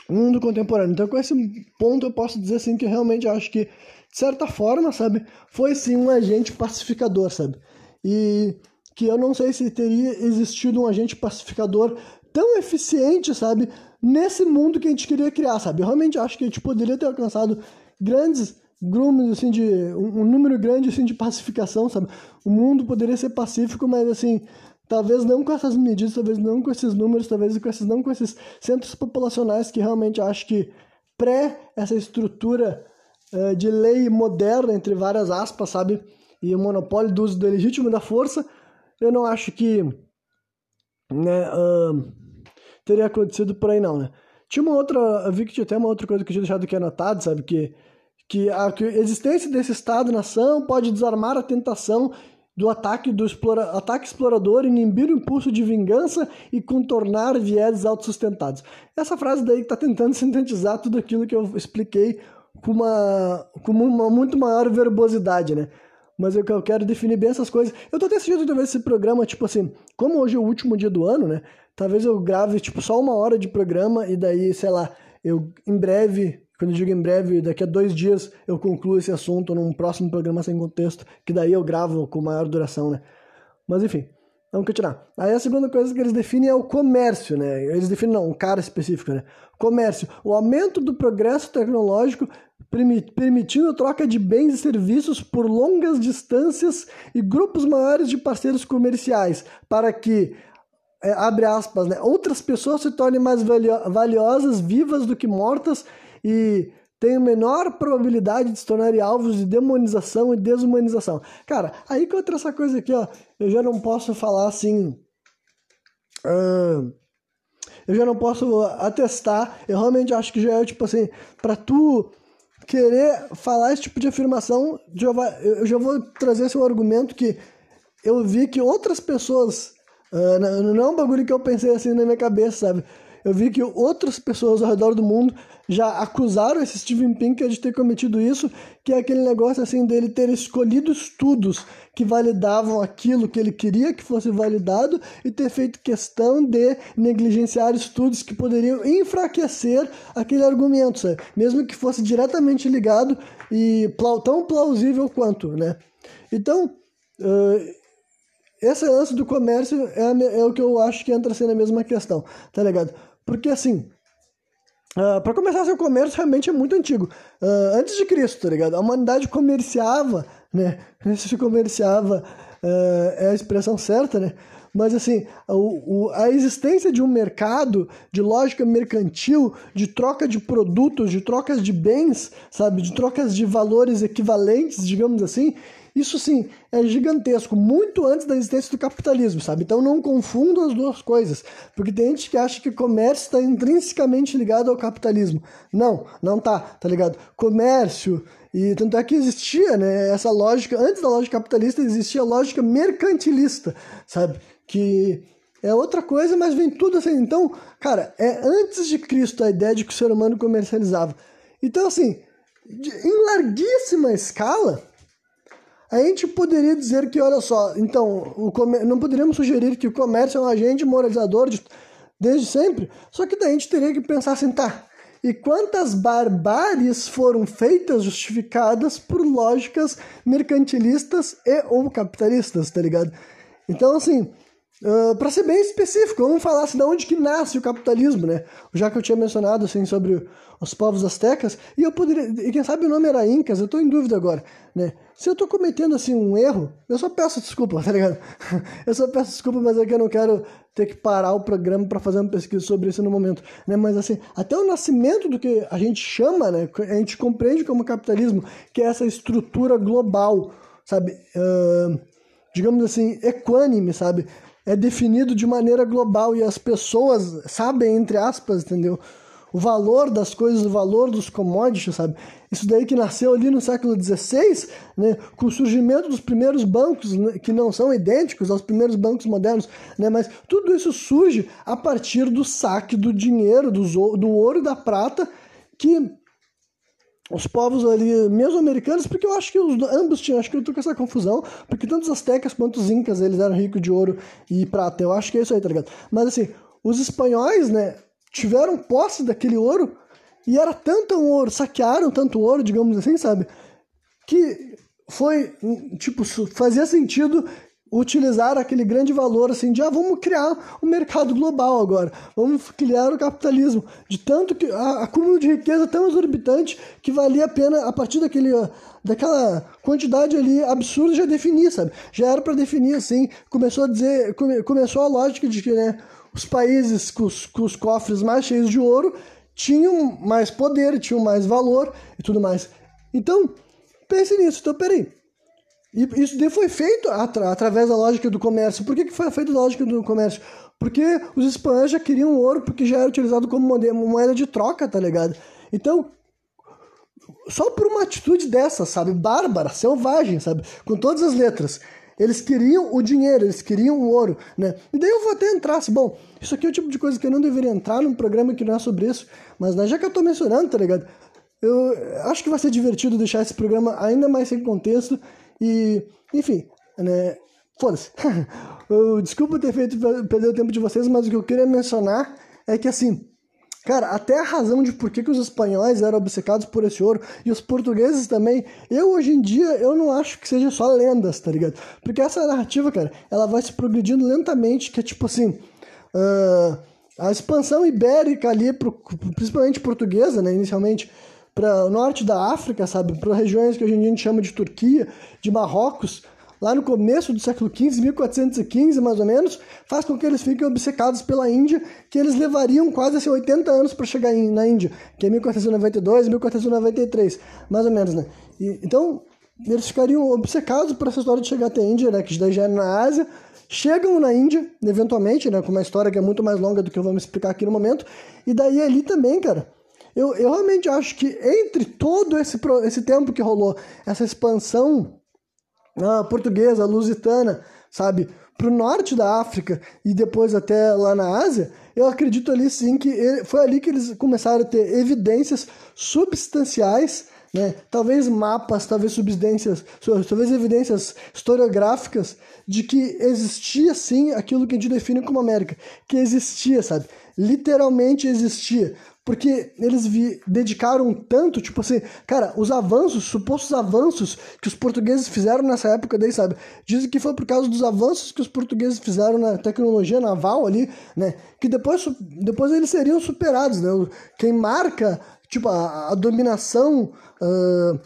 mundo contemporâneo. Então, com esse ponto eu posso dizer assim que realmente acho que de certa forma, sabe, foi sim um agente pacificador, sabe? E que eu não sei se teria existido um agente pacificador tão eficiente, sabe, nesse mundo que a gente queria criar, sabe? Eu realmente acho que a gente poderia ter alcançado grandes grumos, assim, de um, um, número grande, assim, de pacificação, sabe? O mundo poderia ser pacífico, mas, assim, talvez não com essas medidas, talvez não com esses números, talvez com esses, não com esses centros populacionais que realmente acho que pré essa estrutura uh, de lei moderna, entre várias aspas, sabe? E o monopólio do uso do legítimo da força, eu não acho que né, uh, teria acontecido por aí não, né? Tinha uma outra, eu vi que tinha até uma outra coisa que eu tinha deixado aqui anotado, sabe, que, que a, que a existência desse Estado-nação pode desarmar a tentação do ataque do explora, ataque explorador, inibir o impulso de vingança e contornar vieses autossustentados. Essa frase daí está tentando sintetizar tudo aquilo que eu expliquei com uma, com uma muito maior verbosidade, né? Mas eu, quero definir bem essas coisas. Eu tô decidindo talvez esse programa, tipo assim, como hoje é o último dia do ano, né? Talvez eu grave, tipo, só uma hora de programa e daí, sei lá, eu em breve, quando eu digo em breve, daqui a dois dias eu concluo esse assunto num próximo programa sem contexto, que daí eu gravo com maior duração, né? Mas enfim, vamos continuar. Aí a segunda coisa que eles definem é o comércio, né? Eles definem, não, um cara específico, né? Comércio, o aumento do progresso tecnológico permitindo troca de bens e serviços por longas distâncias e grupos maiores de parceiros comerciais, para que, é, abre aspas, né, outras pessoas se tornem mais valiosas vivas do que mortas e tenham menor probabilidade de se tornarem alvos de demonização e desumanização. Cara, aí que outra essa coisa aqui, ó, eu já não posso falar assim. Uh, eu já não posso atestar. Eu realmente acho que já é tipo assim, para tu querer falar esse tipo de afirmação, já eu já vou trazer esse argumento que eu vi que outras pessoas. Uh, não é um bagulho que eu pensei assim na minha cabeça, sabe? Eu vi que outras pessoas ao redor do mundo já acusaram esse Steven Pinker de ter cometido isso, que é aquele negócio assim dele ter escolhido estudos que validavam aquilo que ele queria que fosse validado e ter feito questão de negligenciar estudos que poderiam enfraquecer aquele argumento, sabe? mesmo que fosse diretamente ligado e tão plausível quanto, né? Então, uh, esse lance do comércio é, é, o que eu acho que entra assim na mesma questão, tá ligado? Porque assim, uh, ah, para começar, seu comércio realmente é muito antigo. Uh, antes de Cristo, tá ligado? A humanidade comerciava, né? Se comerciava uh, é a expressão certa, né? Mas assim, o, o, a existência de um mercado, de lógica mercantil, de troca de produtos, de trocas de bens, sabe? De trocas de valores equivalentes, digamos assim, isso sim é gigantesco, muito antes da existência do capitalismo, sabe? Então não confundam as duas coisas, porque tem gente que acha que comércio está intrinsecamente ligado ao capitalismo. Não, não tá, tá ligado? Comércio e tanto é que existia, né, essa lógica, antes da lógica capitalista existia a lógica mercantilista, sabe? Que é outra coisa, mas vem tudo assim. Então, cara, é antes de Cristo a ideia de que o ser humano comercializava. Então, assim, em larguíssima escala, a gente poderia dizer que, olha só, então, comer... não poderíamos sugerir que o comércio é um agente moralizador de... desde sempre, só que daí a gente teria que pensar assim, tá, e quantas barbáries foram feitas justificadas por lógicas mercantilistas e ou capitalistas, tá ligado? Então, assim, Uh, para ser bem específico, vamos falar assim, de onde que nasce o capitalismo, né? Já que eu tinha mencionado assim sobre os povos astecas, e eu poderia, e quem sabe o nome era Incas, eu estou em dúvida agora, né? Se eu estou cometendo assim um erro, eu só peço desculpa, tá ligado? eu só peço desculpa, mas é que eu não quero ter que parar o programa para fazer uma pesquisa sobre isso no momento, né? Mas assim, até o nascimento do que a gente chama, né? A gente compreende como capitalismo, que é essa estrutura global, sabe? Uh, digamos assim, equânime, sabe? é definido de maneira global e as pessoas sabem, entre aspas, entendeu? O valor das coisas, o valor dos commodities, sabe? Isso daí que nasceu ali no século XVI, né? com o surgimento dos primeiros bancos, né? que não são idênticos aos primeiros bancos modernos, né? mas tudo isso surge a partir do saque do dinheiro, do, ouro e da prata, que os povos ali mesoamericanos, porque eu acho que os, ambos tinham, acho que eu tô com essa confusão, porque tanto os astecas quanto os incas, eles eram ricos de ouro e prata, eu acho que é isso aí, tá ligado? Mas assim, os espanhóis, né, tiveram posse daquele ouro e era tanto ouro, saquearam tanto ouro, digamos assim, sabe? Que foi, tipo, fazia sentido utilizar aquele grande valor assim de ah, vamos criar um mercado global agora, vamos criar o capitalismo, de tanto que a acúmulo de riqueza tão exorbitante que valia a pena a partir daquele daquela quantidade ali absurda já definir, sabe? Já era para definir assim, começou a dizer, come, começou a lógica de que, né, os países com os, com os cofres mais cheios de ouro tinham mais poder, tinham mais valor e tudo mais. Então, pense nisso. Então, peraí, e isso foi feito atra através da lógica do comércio. Por que, que foi feito a lógica do comércio? Porque os espanhóis já queriam ouro, porque já era utilizado como moeda de troca, tá ligado? Então, só por uma atitude dessa, sabe? Bárbara, selvagem, sabe? Com todas as letras. Eles queriam o dinheiro, eles queriam o ouro, né? E daí eu vou até entrar, assim, bom, isso aqui é o tipo de coisa que eu não deveria entrar num programa que não é sobre isso, mas né, já que eu tô mencionando, tá ligado? Eu acho que vai ser divertido deixar esse programa ainda mais sem contexto e, enfim, né? Foda-se. Desculpa ter feito perder o tempo de vocês, mas o que eu queria mencionar é que, assim, Cara, até a razão de por que, que os espanhóis eram obcecados por esse ouro e os portugueses também, eu hoje em dia eu não acho que seja só lendas, tá ligado? Porque essa narrativa, cara, ela vai se progredindo lentamente, que é tipo assim, uh, a expansão ibérica ali, pro, principalmente portuguesa, né, inicialmente, para o norte da África, sabe? Para regiões que hoje em dia a gente chama de Turquia, de Marrocos, lá no começo do século XV, 1415 mais ou menos, faz com que eles fiquem obcecados pela Índia, que eles levariam quase assim, 80 anos para chegar na Índia, que é 1492, 1493, mais ou menos, né? E, então, eles ficariam obcecados por essa história de chegar até a Índia, né? Que daí já é na Ásia, chegam na Índia, eventualmente, né? Com uma história que é muito mais longa do que eu vou me explicar aqui no momento, e daí ali também, cara eu, eu realmente acho que entre todo esse, esse tempo que rolou, essa expansão uh, portuguesa, lusitana, sabe, para o norte da África e depois até lá na Ásia, eu acredito ali sim que foi ali que eles começaram a ter evidências substanciais né? Talvez mapas, talvez subsidências, talvez evidências historiográficas de que existia sim aquilo que a gente define como América, que existia, sabe? Literalmente existia. Porque eles dedicaram tanto, tipo assim, cara, os avanços, supostos avanços que os portugueses fizeram nessa época daí, sabe? Dizem que foi por causa dos avanços que os portugueses fizeram na tecnologia naval ali, né? Que depois, depois eles seriam superados, né? Quem marca tipo, a, a dominação uh,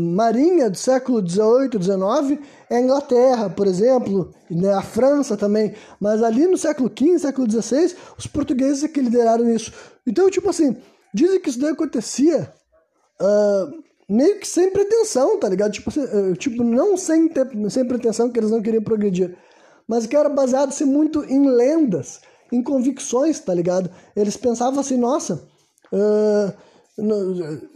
marinha do século XVIII, XIX é a Inglaterra, por exemplo, né, a França também. Mas ali no século XV, século XVI, os portugueses é que lideraram isso. Então, tipo assim, dizem que isso daí acontecia uh, meio que sem pretensão, tá ligado? Tipo, uh, tipo não sem, ter, sem pretensão, que eles não queriam progredir. Mas que era baseado assim, muito em lendas, em convicções, tá ligado? Eles pensavam assim, nossa, uh,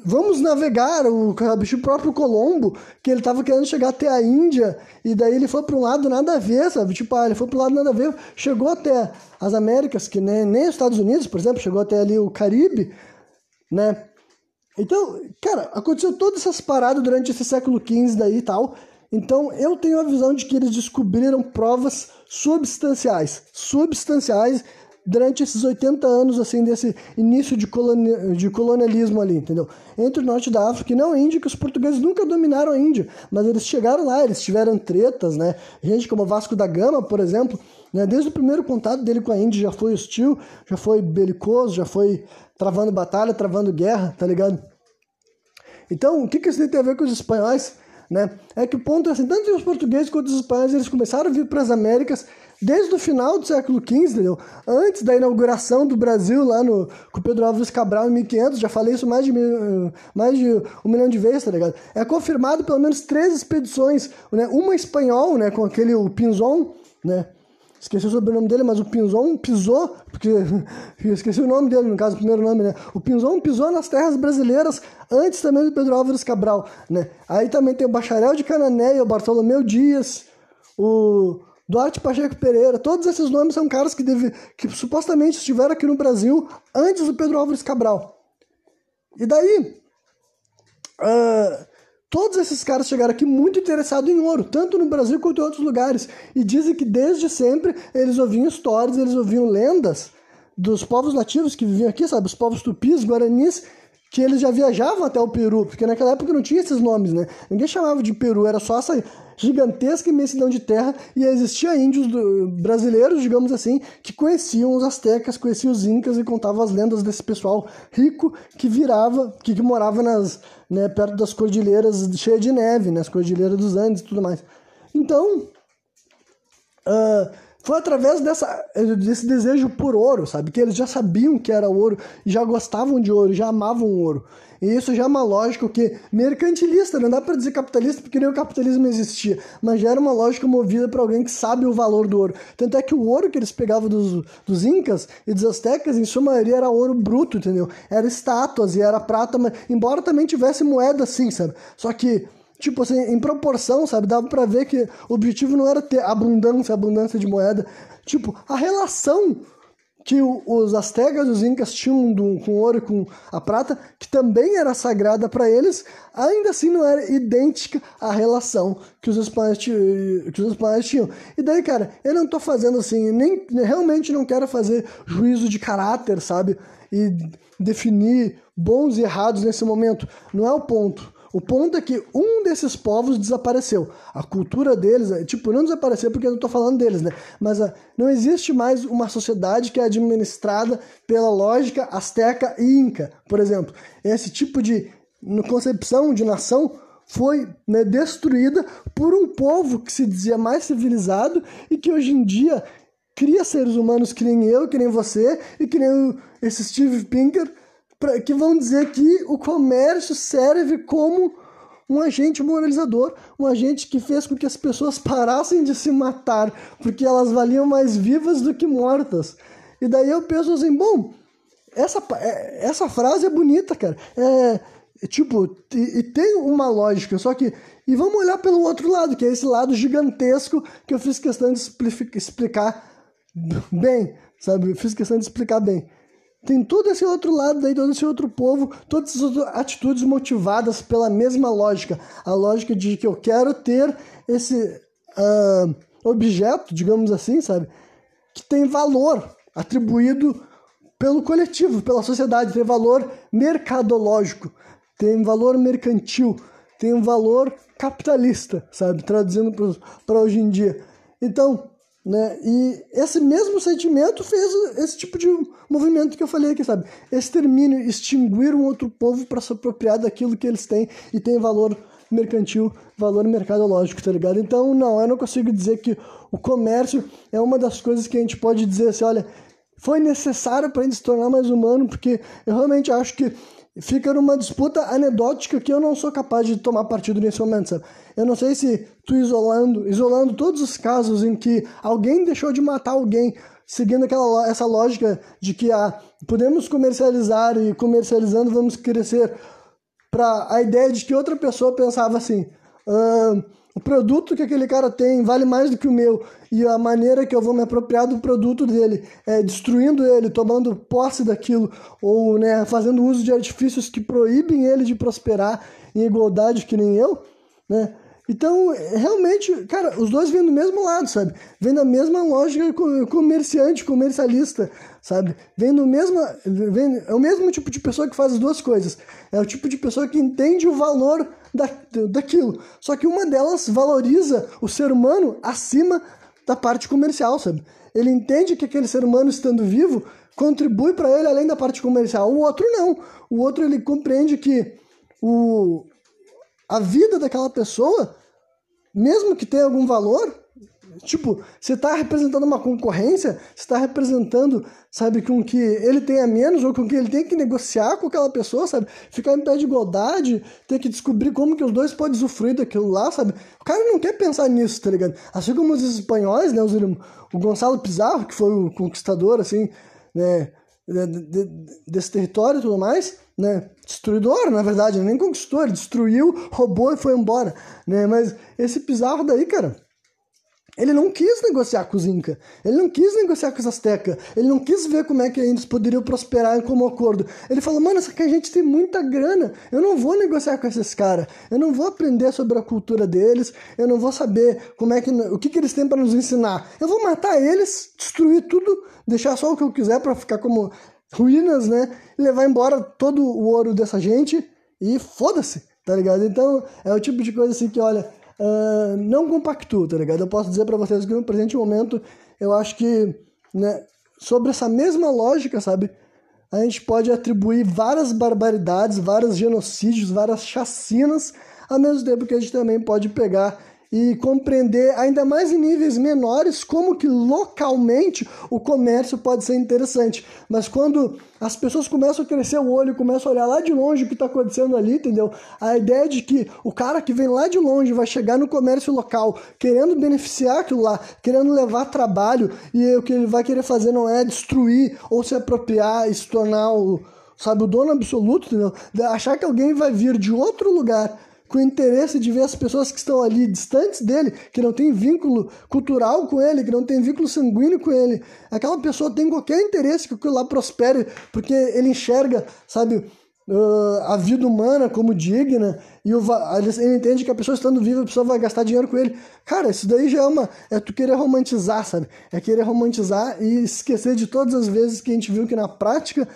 vamos navegar, o, o próprio Colombo, que ele tava querendo chegar até a Índia, e daí ele foi para um lado nada a ver, sabe? Tipo, ah, ele foi para um lado nada a ver, chegou até as Américas, que nem, nem os Estados Unidos, por exemplo, chegou até ali o Caribe, né? Então, cara, aconteceu todas essas paradas durante esse século XV daí e tal. Então, eu tenho a visão de que eles descobriram provas substanciais, substanciais durante esses 80 anos assim desse início de, coloni de colonialismo ali, entendeu? Entre o norte da África e não a Índia, que os portugueses nunca dominaram a Índia, mas eles chegaram lá, eles tiveram tretas, né? Gente como Vasco da Gama, por exemplo, né? desde o primeiro contato dele com a Índia já foi hostil, já foi belicoso, já foi travando batalha, travando guerra, tá ligado? Então, o que, que isso tem a ver com os espanhóis? Né? É que o ponto é assim, tanto os portugueses quanto os espanhóis, eles começaram a vir para as Américas desde o final do século XV, entendeu? Antes da inauguração do Brasil lá no, com Pedro Álvares Cabral em 1500, já falei isso mais de, mais de um milhão de vezes, tá ligado? É confirmado pelo menos três expedições, né? Uma espanhol, né, com aquele o Pinzon, né? Esqueci o sobrenome dele, mas o Pinzon pisou, porque esqueci o nome dele, no caso, o primeiro nome, né? O Pinzon pisou nas terras brasileiras antes também do Pedro Álvares Cabral, né? Aí também tem o Bacharel de Cananéia, o Bartolomeu Dias, o Duarte Pacheco Pereira, todos esses nomes são caras que, deve, que supostamente estiveram aqui no Brasil antes do Pedro Álvares Cabral. E daí, uh, todos esses caras chegaram aqui muito interessados em ouro, tanto no Brasil quanto em outros lugares. E dizem que desde sempre eles ouviam histórias, eles ouviam lendas dos povos nativos que viviam aqui, sabe? Os povos tupis, guaranis, que eles já viajavam até o Peru, porque naquela época não tinha esses nomes, né? Ninguém chamava de Peru, era só essa gigantesca imensidão de terra e existia índios do, brasileiros, digamos assim, que conheciam os astecas, conheciam os incas e contavam as lendas desse pessoal rico que virava, que, que morava nas, né, perto das cordilheiras cheias de neve, né, as cordilheiras dos Andes e tudo mais. Então, uh, foi através dessa, desse desejo por ouro, sabe? Que eles já sabiam que era ouro, já gostavam de ouro, já amavam ouro. E isso já é uma lógica que mercantilista, não dá para dizer capitalista porque nem o capitalismo existia, mas já era uma lógica movida para alguém que sabe o valor do ouro. Tanto é que o ouro que eles pegavam dos, dos incas e dos astecas, em sua maioria era ouro bruto, entendeu? Era estátuas e era prata, mas embora também tivesse moeda assim, sabe? Só que tipo assim, em proporção, sabe? Dava para ver que o objetivo não era ter abundância, abundância de moeda. Tipo, a relação que os astecas os incas tinham do, com ouro e com a prata, que também era sagrada para eles, ainda assim não era idêntica à relação que os espanhóis, que os espanhóis tinham. E daí, cara, eu não tô fazendo assim, nem realmente não quero fazer juízo de caráter, sabe? E definir bons e errados nesse momento. Não é o ponto. O ponto é que um desses povos desapareceu. A cultura deles, é, tipo, não desapareceu porque eu não estou falando deles, né? Mas uh, não existe mais uma sociedade que é administrada pela lógica asteca e inca, por exemplo. Esse tipo de concepção de nação foi né, destruída por um povo que se dizia mais civilizado e que hoje em dia cria seres humanos que nem eu, que nem você e que nem esse Steve Pinker pra, que vão dizer que o comércio serve como um agente moralizador, um agente que fez com que as pessoas parassem de se matar, porque elas valiam mais vivas do que mortas. E daí eu penso assim, bom, essa, é, essa frase é bonita, cara. É, tipo, e, e, tem uma lógica, só que. E vamos olhar pelo outro lado, que é esse lado gigantesco que eu fiz questão de explicar bem, sabe? Fiz questão de explicar bem. Tem todo esse outro lado daí, todo esse outro povo, todas essas atitudes motivadas pela mesma lógica. A lógica de que eu quero ter esse uh, objeto, digamos assim, sabe? Que tem valor atribuído pelo coletivo, pela sociedade, tem valor mercadológico, tem valor mercantil, tem valor capitalista, sabe? Traduzindo para hoje em dia. Então, né? E esse mesmo sentimento fez esse tipo de movimento que eu falei aqui, sabe? Extermínio, extinguir um outro povo para se apropriar daquilo que eles têm e tem valor mercantil, valor mercadológico, tá ligado? Então, não, eu não consigo dizer que o comércio é uma das coisas que a gente pode dizer assim, olha, foi necessário para a gente se tornar mais humano, porque eu realmente acho que fica numa disputa anedótica que eu não sou capaz de tomar partido nesse momento, sabe? Eu não sei se tu isolando, isolando todos os casos em que alguém deixou de matar alguém, seguindo aquela essa lógica de que ah, podemos comercializar e comercializando vamos crescer para a ideia de que outra pessoa pensava assim, ah, o produto que aquele cara tem vale mais do que o meu e a maneira que eu vou me apropriar do produto dele é destruindo ele, tomando posse daquilo ou né, fazendo uso de artifícios que proíbem ele de prosperar em igualdade que nem eu, né? Então, realmente, cara, os dois vêm do mesmo lado, sabe? Vêm da mesma lógica comerciante, comercialista, sabe? Vem do mesmo, vem, é o mesmo tipo de pessoa que faz as duas coisas. É o tipo de pessoa que entende o valor da, daquilo. Só que uma delas valoriza o ser humano acima da parte comercial, sabe? Ele entende que aquele ser humano estando vivo contribui para ele além da parte comercial. O outro não. O outro ele compreende que o, a vida daquela pessoa, mesmo que tenha algum valor, tipo, você está representando uma concorrência, você está representando, sabe, com que ele tenha menos ou com que ele tem que negociar com aquela pessoa, sabe? Ficar em pé de igualdade, ter que descobrir como que os dois podem usufruir daquilo lá, sabe? O cara não quer pensar nisso, tá ligado? Assim como os espanhóis, né, os, o Gonçalo Pizarro, que foi o conquistador, assim, né, de, de, desse território e tudo mais, né? Destruidor, na verdade, nem conquistou, ele destruiu, roubou e foi embora, né? Mas esse Pizarro daí, cara, ele não quis negociar com os Inca, ele não quis negociar com os Azteca, ele não quis ver como é que eles poderiam prosperar como acordo. Ele falou, mano, essa que a gente tem muita grana, eu não vou negociar com esses caras, eu não vou aprender sobre a cultura deles, eu não vou saber como é que, o que, que eles têm para nos ensinar. Eu vou matar eles, destruir tudo, deixar só o que eu quiser para ficar como ruínas, né? Levar embora todo o ouro dessa gente e foda-se, tá ligado? Então é o tipo de coisa assim que, olha uh, não compactuo, tá ligado? Eu posso dizer para vocês que no presente momento eu acho que, né, sobre essa mesma lógica, sabe? A gente pode atribuir várias barbaridades, vários genocídios, várias chacinas, ao mesmo tempo que a gente também pode pegar e compreender ainda mais em níveis menores como que localmente o comércio pode ser interessante. Mas quando as pessoas começam a crescer o olho, começam a olhar lá de longe o que está acontecendo ali, entendeu? A ideia de que o cara que vem lá de longe vai chegar no comércio local querendo beneficiar aquilo lá, querendo levar trabalho e o que ele vai querer fazer não é destruir ou se apropriar e se tornar o, sabe, o dono absoluto, entendeu? Achar que alguém vai vir de outro lugar com interesse de ver as pessoas que estão ali distantes dele, que não tem vínculo cultural com ele, que não tem vínculo sanguíneo com ele. Aquela pessoa tem qualquer interesse que aquilo lá prospere, porque ele enxerga, sabe, uh, a vida humana como digna e o, ele entende que a pessoa estando viva, a pessoa vai gastar dinheiro com ele. Cara, isso daí já é uma. É tu querer romantizar, sabe? É querer romantizar e esquecer de todas as vezes que a gente viu que na prática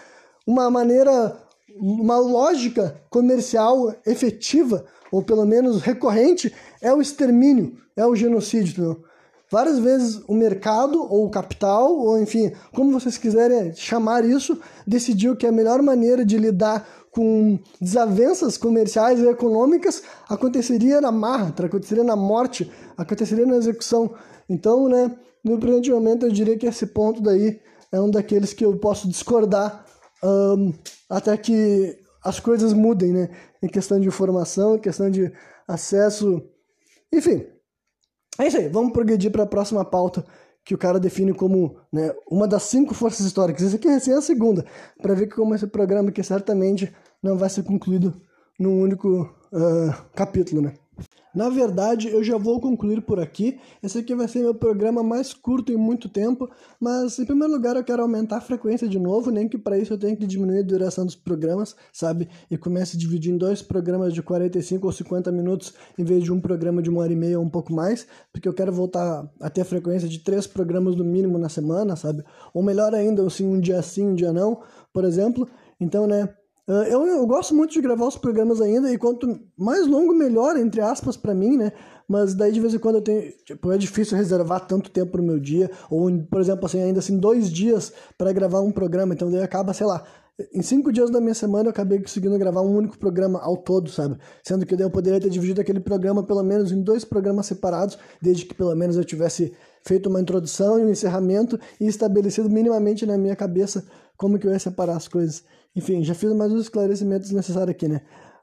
uma maneira, uma lógica comercial efetiva ou pelo menos recorrente, é o extermínio, é o genocídio. Entendeu? Várias vezes o mercado, ou o capital, ou enfim, como vocês quiserem chamar isso, decidiu que a melhor maneira de lidar com desavenças comerciais e econômicas aconteceria na marra, aconteceria na morte, aconteceria na execução. Então, né, no presente momento, eu diria que esse ponto daí é um daqueles que eu posso discordar um, até que as coisas mudem, né? Em questão de informação, em questão de acesso. Enfim, é isso aí. Vamos progredir para a próxima pauta, que o cara define como né, uma das cinco forças históricas. Isso aqui é a segunda, para ver como esse programa que certamente não vai ser concluído num único uh, capítulo, né? Na verdade, eu já vou concluir por aqui. Esse aqui vai ser meu programa mais curto em muito tempo, mas em primeiro lugar eu quero aumentar a frequência de novo, nem que para isso eu tenha que diminuir a duração dos programas, sabe? E comece a dividir em dois programas de 45 ou 50 minutos em vez de um programa de uma hora e meia ou um pouco mais, porque eu quero voltar a ter a frequência de três programas no mínimo na semana, sabe? Ou melhor ainda, assim, um dia sim, um dia não, por exemplo. Então, né, eu, eu, gosto muito de gravar os programas ainda, e quanto mais longo, melhor, entre aspas, para mim, né? Mas daí de vez em quando eu tenho. Tipo, é difícil reservar tanto tempo no meu dia, ou, por exemplo, assim, ainda assim, dois dias para gravar um programa, então daí acaba, sei lá. Em cinco dias da minha semana eu acabei conseguindo gravar um único programa ao todo, sabe? Sendo que daí eu poderia ter dividido aquele programa pelo menos em dois programas separados, desde que pelo menos eu tivesse feito uma introdução e um encerramento e estabelecido minimamente na minha cabeça como que eu ia separar as coisas. Enfim, já fiz mais os esclarecimentos necessários aqui, né?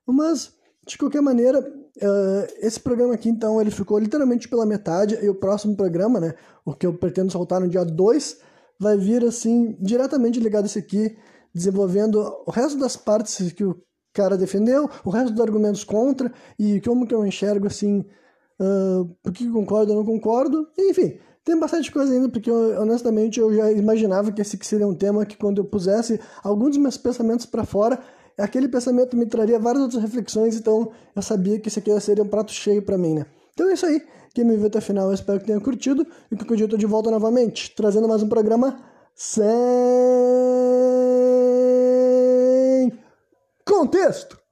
Mas, de qualquer maneira, uh, esse programa aqui, então, ele ficou literalmente pela metade, e o próximo programa, né, o que eu pretendo soltar no dia 2, vai vir, assim, diretamente ligado a esse aqui, desenvolvendo o resto das partes que o cara defendeu, o resto dos argumentos contra, e como que eu enxergo, assim, uh, por que concordo ou não concordo, enfim, tem bastante coisa ainda, porque eu, honestamente eu já imaginava que esse seria um tema que quando eu pusesse alguns dos meus pensamentos para fora, aquele pensamento me traria várias outras reflexões, então eu sabia que esse aqui seria um prato cheio para mim, né? Então é isso aí. Quem me viu até o final, eu espero que tenha curtido. E que eu tô de volta novamente, trazendo mais um programa sem contexto.